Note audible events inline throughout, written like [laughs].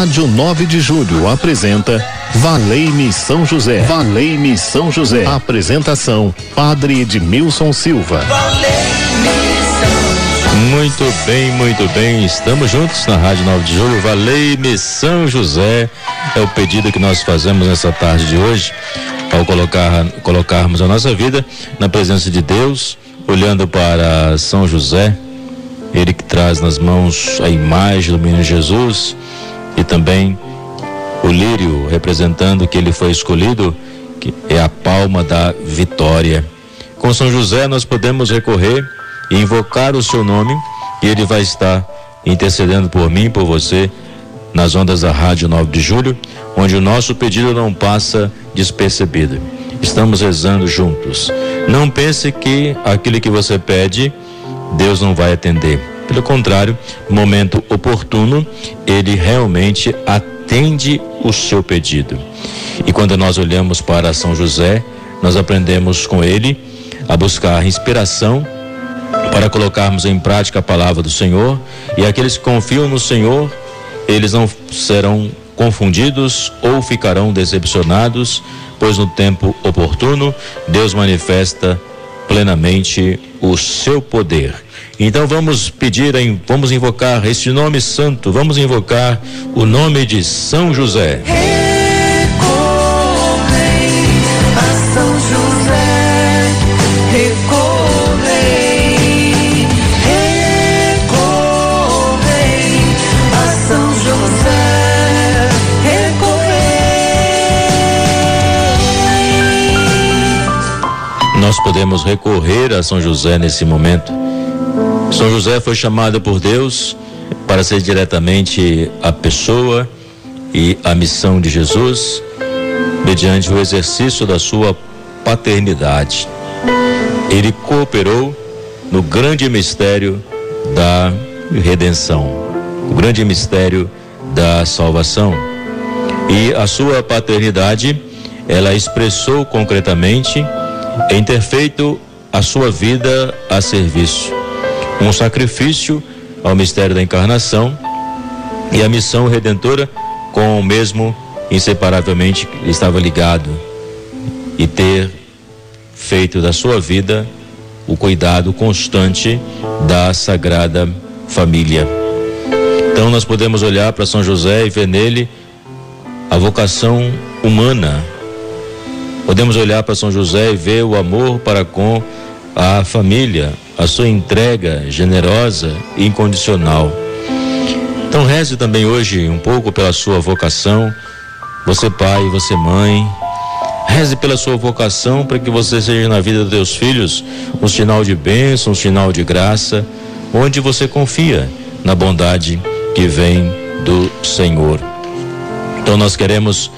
Rádio 9 de Julho apresenta Valei-me São José. Valei-me São José. Apresentação: Padre Edmilson Silva. Muito bem, muito bem. Estamos juntos na Rádio 9 de Julho. Valei-me São José. É o pedido que nós fazemos nessa tarde de hoje, ao colocar, colocarmos a nossa vida na presença de Deus, olhando para São José, ele que traz nas mãos a imagem do menino Jesus e também o lírio representando que ele foi escolhido, que é a palma da vitória. Com São José nós podemos recorrer e invocar o seu nome e ele vai estar intercedendo por mim, por você, nas ondas da Rádio 9 de Julho, onde o nosso pedido não passa despercebido. Estamos rezando juntos. Não pense que aquilo que você pede Deus não vai atender. Pelo contrário, momento oportuno, ele realmente atende o seu pedido. E quando nós olhamos para São José, nós aprendemos com ele a buscar inspiração para colocarmos em prática a palavra do Senhor, e aqueles que confiam no Senhor, eles não serão confundidos ou ficarão decepcionados, pois no tempo oportuno Deus manifesta plenamente o seu poder. Então vamos pedir, vamos invocar este nome santo, vamos invocar o nome de São José. nós podemos recorrer a São José nesse momento. São José foi chamado por Deus para ser diretamente a pessoa e a missão de Jesus, mediante o exercício da sua paternidade. Ele cooperou no grande mistério da redenção, o grande mistério da salvação. E a sua paternidade, ela expressou concretamente em ter feito a sua vida a serviço, um sacrifício ao mistério da encarnação e a missão redentora com o mesmo inseparavelmente estava ligado e ter feito da sua vida o cuidado constante da sagrada família. Então nós podemos olhar para São José e ver nele a vocação humana Podemos olhar para São José e ver o amor para com a família, a sua entrega generosa e incondicional. Então reze também hoje um pouco pela sua vocação, você pai, você mãe. Reze pela sua vocação para que você seja na vida dos teus filhos um sinal de bênção, um sinal de graça, onde você confia na bondade que vem do Senhor. Então nós queremos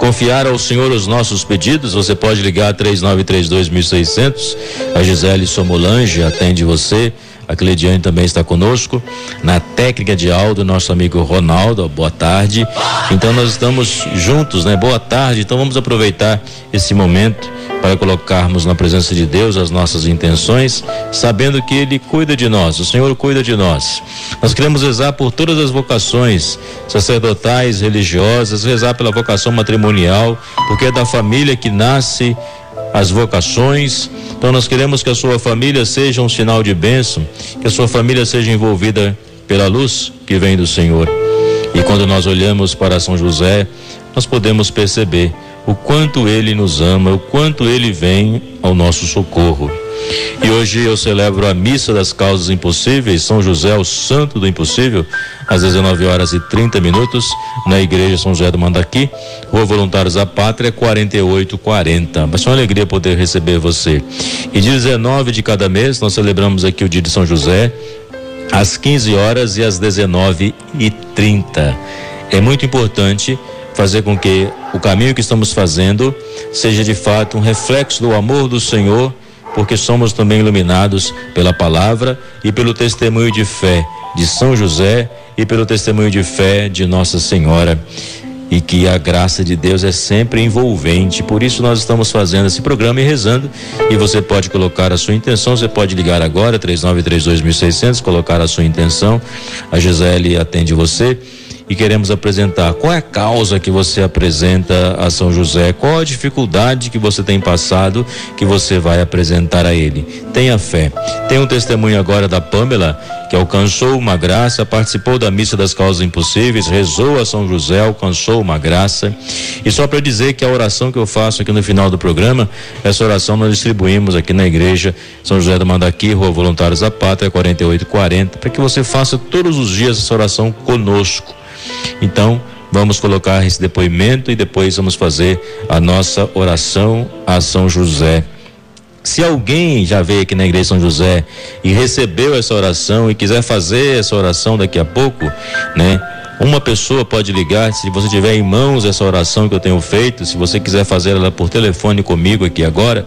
confiar ao Senhor os nossos pedidos, você pode ligar 3932.600. A Gisele Somolange atende você. A Cleidiane também está conosco. Na técnica de áudio, nosso amigo Ronaldo, boa tarde. Então nós estamos juntos, né? Boa tarde. Então vamos aproveitar esse momento para colocarmos na presença de Deus as nossas intenções, sabendo que Ele cuida de nós, o Senhor cuida de nós. Nós queremos rezar por todas as vocações sacerdotais, religiosas, rezar pela vocação matrimonial, porque é da família que nasce as vocações. Então nós queremos que a sua família seja um sinal de bênção, que a sua família seja envolvida pela luz que vem do Senhor. E quando nós olhamos para São José, nós podemos perceber o quanto ele nos ama, o quanto ele vem ao nosso socorro. E hoje eu celebro a missa das causas impossíveis, São José, o santo do impossível, às 19 horas e 30 minutos, na igreja São José do Mandaqui, Rua Voluntários da Pátria, 4840. Vai ser uma alegria poder receber você. E dia 19 de cada mês, nós celebramos aqui o dia de São José, às 15 horas e às 19 e 30. É muito importante fazer com que o caminho que estamos fazendo seja de fato um reflexo do amor do Senhor, porque somos também iluminados pela palavra e pelo testemunho de fé de São José e pelo testemunho de fé de Nossa Senhora. E que a graça de Deus é sempre envolvente. Por isso nós estamos fazendo esse programa e rezando. E você pode colocar a sua intenção, você pode ligar agora, 3932.600, colocar a sua intenção. A Gisele atende você e queremos apresentar. Qual é a causa que você apresenta a São José? Qual a dificuldade que você tem passado que você vai apresentar a ele? Tenha fé. Tem um testemunho agora da Pamela que alcançou uma graça, participou da missa das causas impossíveis, rezou a São José, alcançou uma graça. E só para dizer que a oração que eu faço aqui no final do programa, essa oração nós distribuímos aqui na igreja São José do Mandaqui, Rua Voluntários da Pátria, 4840, para que você faça todos os dias essa oração conosco. Então, vamos colocar esse depoimento e depois vamos fazer a nossa oração a São José. Se alguém já veio aqui na igreja São José e recebeu essa oração e quiser fazer essa oração daqui a pouco, né? Uma pessoa pode ligar, se você tiver em mãos essa oração que eu tenho feito, se você quiser fazer ela por telefone comigo aqui agora,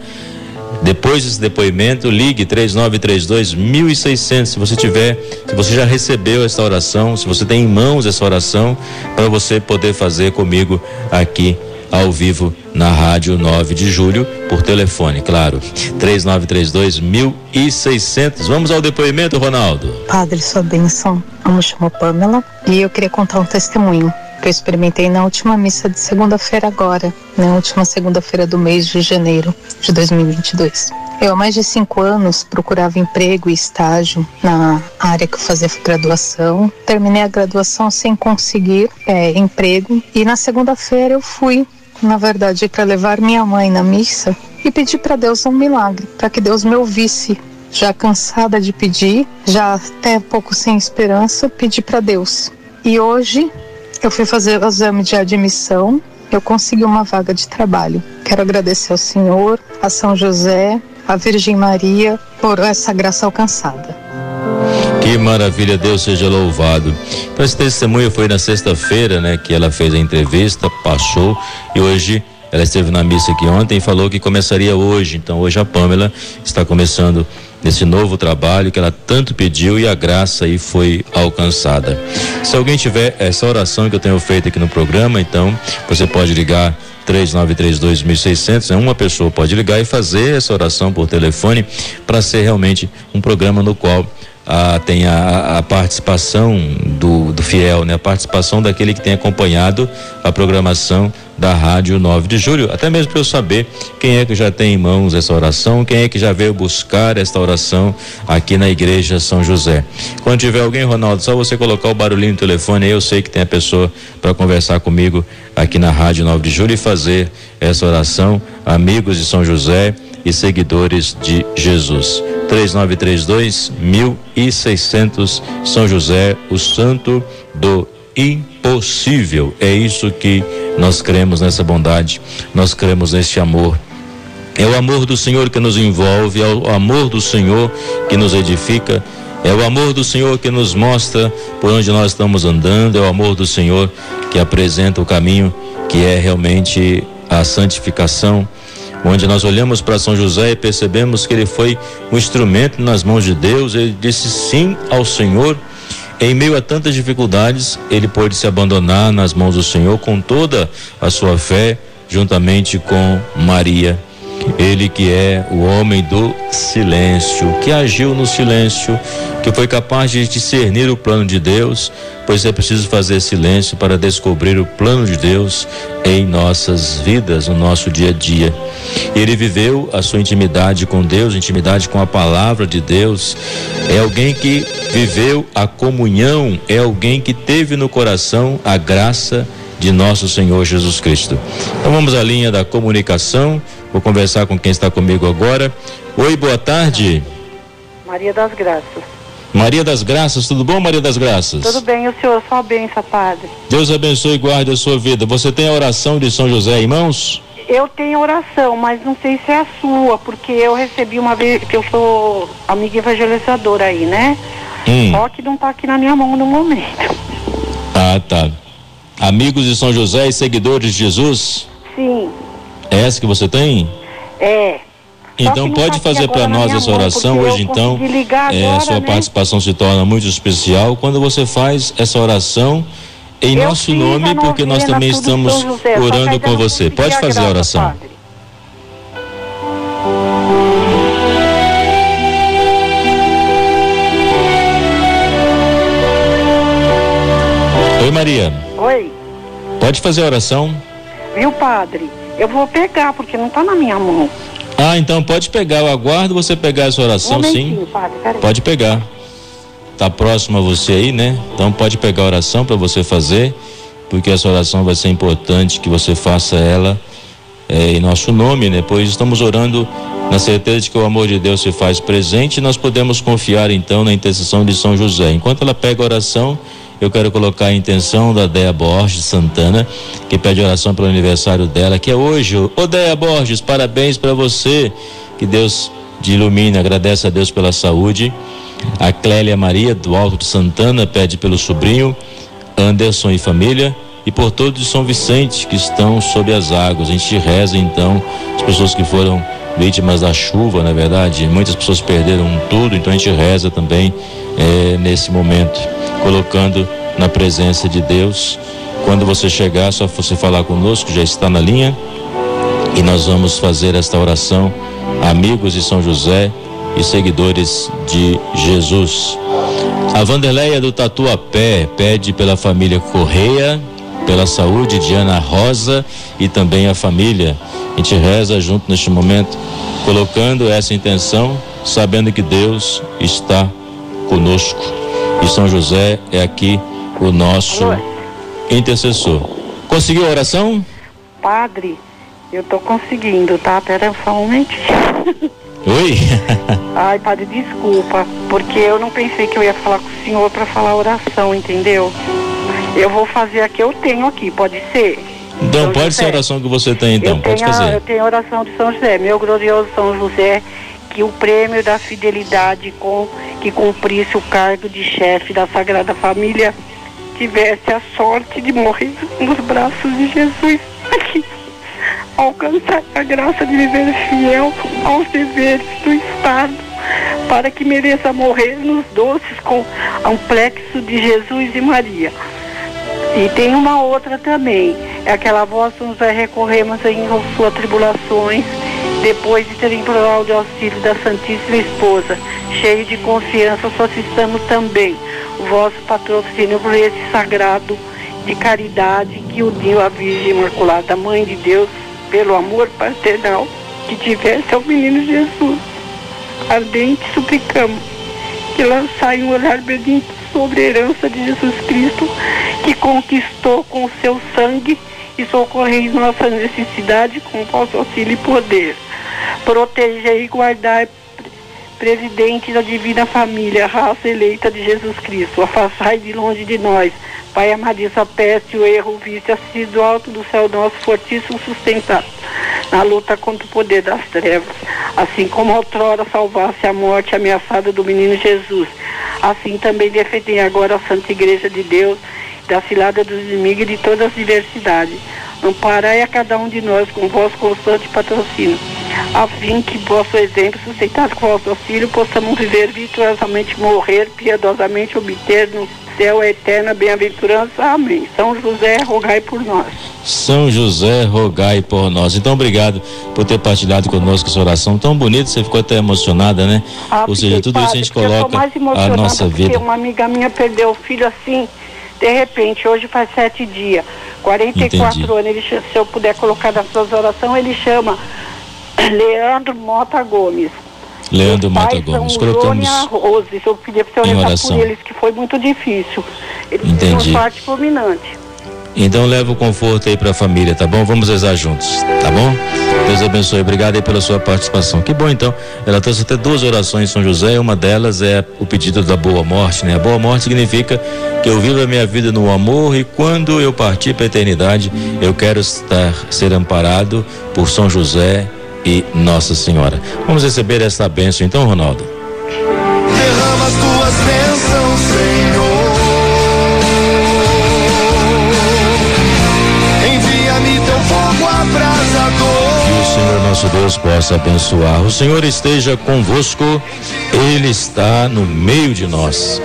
depois desse depoimento, ligue 3932 1600. Se você tiver, se você já recebeu essa oração, se você tem em mãos essa oração, para você poder fazer comigo aqui ao vivo na rádio 9 de julho, por telefone, claro. 3932 1600. Vamos ao depoimento, Ronaldo. Padre, sua bênção. Eu me chamo Pamela e eu queria contar um testemunho que eu experimentei na última missa de segunda-feira agora, na última segunda-feira do mês de janeiro de 2022. Eu há mais de cinco anos procurava emprego e estágio na área que eu fazia graduação. Terminei a graduação sem conseguir é, emprego e na segunda-feira eu fui, na verdade, para levar minha mãe na missa e pedir para Deus um milagre, para que Deus me ouvisse. Já cansada de pedir, já até pouco sem esperança, pedi para Deus. E hoje eu fui fazer o exame de admissão, eu consegui uma vaga de trabalho. Quero agradecer ao Senhor, a São José, a Virgem Maria por essa graça alcançada. Que maravilha, Deus seja louvado. Então, esse testemunho foi na sexta-feira, né, que ela fez a entrevista, passou e hoje ela esteve na missa aqui ontem e falou que começaria hoje. Então, hoje a Pamela está começando nesse novo trabalho que ela tanto pediu e a graça aí foi alcançada. Se alguém tiver essa oração que eu tenho feito aqui no programa, então você pode ligar 3932.600, né? uma pessoa pode ligar e fazer essa oração por telefone para ser realmente um programa no qual ah, tem a, a, participação do, do fiel, né? A participação daquele que tem acompanhado a programação da Rádio 9 de Julho, até mesmo para eu saber quem é que já tem em mãos essa oração, quem é que já veio buscar esta oração aqui na Igreja São José. Quando tiver alguém, Ronaldo, só você colocar o barulhinho no telefone eu sei que tem a pessoa para conversar comigo aqui na Rádio 9 de Julho e fazer essa oração, amigos de São José e seguidores de Jesus. 3932 1600 São José, o santo do impossível. É isso que nós cremos nessa bondade, nós cremos nesse amor. É o amor do Senhor que nos envolve, é o amor do Senhor que nos edifica, é o amor do Senhor que nos mostra por onde nós estamos andando, é o amor do Senhor que apresenta o caminho que é realmente a santificação, onde nós olhamos para São José e percebemos que ele foi um instrumento nas mãos de Deus, ele disse sim ao Senhor em meio a tantas dificuldades, ele pôde se abandonar nas mãos do Senhor com toda a sua fé, juntamente com Maria. Ele que é o homem do silêncio, que agiu no silêncio, que foi capaz de discernir o plano de Deus, pois é preciso fazer silêncio para descobrir o plano de Deus em nossas vidas, no nosso dia a dia. Ele viveu a sua intimidade com Deus, intimidade com a palavra de Deus. É alguém que viveu a comunhão, é alguém que teve no coração a graça de nosso Senhor Jesus Cristo. Então vamos à linha da comunicação. Vou conversar com quem está comigo agora. Oi, boa tarde. Maria das Graças. Maria das Graças, tudo bom, Maria das Graças? Tudo bem, o senhor, só benção, padre. Deus abençoe e guarde a sua vida. Você tem a oração de São José em mãos? Eu tenho oração, mas não sei se é a sua, porque eu recebi uma vez, que eu sou amiga evangelizadora aí, né? Hum. Só que não está aqui na minha mão no momento. Ah, tá. Amigos de São José e seguidores de Jesus? Sim. É essa que você tem? É. Então pode fazer para nós essa oração hoje então. É, a sua né? participação se torna muito especial quando você faz essa oração em eu nosso nome, porque nós também estamos José, orando com você. Pode fazer a oração. Padre. Oi, Maria. Oi. Pode fazer a oração? Viu, padre? Eu vou pegar, porque não está na minha mão. Ah, então pode pegar. Eu aguardo você pegar essa oração, um sim. Padre, pode pegar. Tá próximo a você aí, né? Então pode pegar a oração para você fazer, porque essa oração vai ser importante que você faça ela é, em nosso nome, né? Pois estamos orando na certeza de que o amor de Deus se faz presente, nós podemos confiar então na intercessão de São José. Enquanto ela pega a oração, eu quero colocar a intenção da Dea Borges Santana, que pede oração pelo aniversário dela, que é hoje. Ô Dea Borges, parabéns para você. Que Deus te ilumine, agradece a Deus pela saúde. A Clélia Maria, do Alto de Santana, pede pelo sobrinho, Anderson e família e por todos de São Vicente que estão sob as águas. A gente reza então as pessoas que foram vítimas da chuva, na é verdade, muitas pessoas perderam tudo, então a gente reza também é, nesse momento, colocando na presença de Deus. Quando você chegar, só você falar conosco, já está na linha, e nós vamos fazer esta oração, amigos de São José e seguidores de Jesus. A Vanderleia do Tatuapé pede pela família Correia, pela saúde de Ana Rosa e também a família. A gente reza junto neste momento, colocando essa intenção, sabendo que Deus está conosco. E São José é aqui o nosso intercessor. Conseguiu a oração? Padre, eu tô conseguindo, tá? Pera só um momentinho. [laughs] Oi? Ai, padre, desculpa, porque eu não pensei que eu ia falar com o senhor para falar oração, entendeu? Eu vou fazer a que eu tenho aqui, pode ser? Então, São pode José. ser a oração que você tem, então, eu pode tenho fazer. A, eu tenho a oração de São José, meu glorioso São José, que o prêmio da fidelidade com que cumprisse o cargo de chefe da Sagrada Família tivesse a sorte de morrer nos braços de Jesus. Aqui, alcançar a graça de viver fiel aos deveres do Estado, para que mereça morrer nos doces com complexo de Jesus e Maria. E tem uma outra também, é aquela voz que nos vai recorrer, mas em suas tribulações, depois de ter implorado o auxílio da Santíssima Esposa, cheio de confiança, solicitamos também o vosso patrocínio por esse sagrado de caridade que uniu a Virgem Imaculada, Mãe de Deus, pelo amor paternal que tivesse ao menino Jesus. Ardente suplicamos que lançai um olhar benigno sobre a herança de Jesus Cristo, que conquistou com seu sangue e socorrei nossa necessidade com vosso auxílio e poder. Proteger e guardar presidente da divina família, raça eleita de Jesus Cristo. Afastai de longe de nós, Pai amadíssimo, a peste, o erro, o vício, assim do alto do céu nosso fortíssimo sustentado, na luta contra o poder das trevas, assim como outrora salvasse a morte ameaçada do menino Jesus Assim também defendem agora a Santa Igreja de Deus, da cilada dos inimigos e de todas as diversidades. Amparai a cada um de nós com vosso constante patrocínio, a fim que vosso exemplo, sustentado com vosso auxílio, possamos viver virtuosamente, morrer piedosamente, obter no céu a eterna bem-aventurança. Amém. São José, rogai por nós. São José, rogai por nós. Então, obrigado por ter partilhado conosco essa oração tão bonita. Você ficou até emocionada, né? Ah, Ou seja, tudo isso a gente coloca a nossa vida. Uma amiga minha perdeu o filho assim, de repente. Hoje faz sete dias. 44 Entendi. anos. Ele, se eu puder colocar nas suas orações, ele chama Leandro Mota Gomes. Leandro Mata Gomes. Colocamos Rose, eu pedia para você rezar por eles, que foi muito difícil. Eles Entendi. tinham parte fulminante. Então leva o conforto aí para a família, tá bom? Vamos rezar juntos, tá bom? Deus abençoe. Obrigado aí pela sua participação. Que bom então. Ela trouxe até duas orações em São José. Uma delas é o pedido da boa morte, né? A boa morte significa que eu vivo a minha vida no amor e quando eu partir para a eternidade, eu quero estar ser amparado por São José e Nossa Senhora. Vamos receber esta bênção então, Ronaldo. Derrama as tuas bênçãos, Senhor. Envia-me teu fogo abrasador. Que o Senhor nosso Deus possa abençoar. O Senhor esteja convosco, Ele está no meio de nós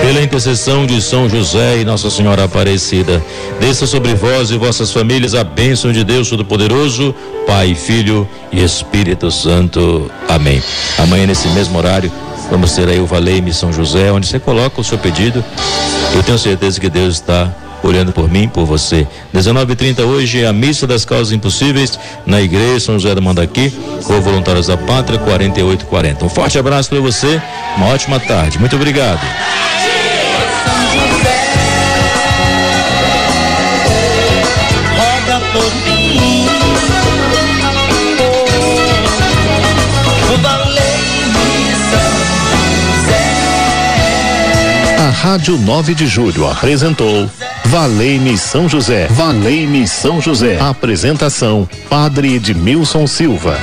pela intercessão de São José e Nossa Senhora Aparecida, desça sobre vós e vossas famílias a bênção de Deus Todo-Poderoso, Pai, Filho e Espírito Santo. Amém. Amanhã, nesse mesmo horário, vamos ter aí o Valeime São José, onde você coloca o seu pedido. Eu tenho certeza que Deus está orando por mim, por você. 19:30 hoje a missa das causas impossíveis na igreja São José da Mandaqui, ou Voluntários da Pátria 4840. Um forte abraço para você, uma ótima tarde. Muito obrigado. A Rádio 9 de Julho apresentou Valei-me São José. Valei-me São José. Apresentação: Padre Edmilson Silva.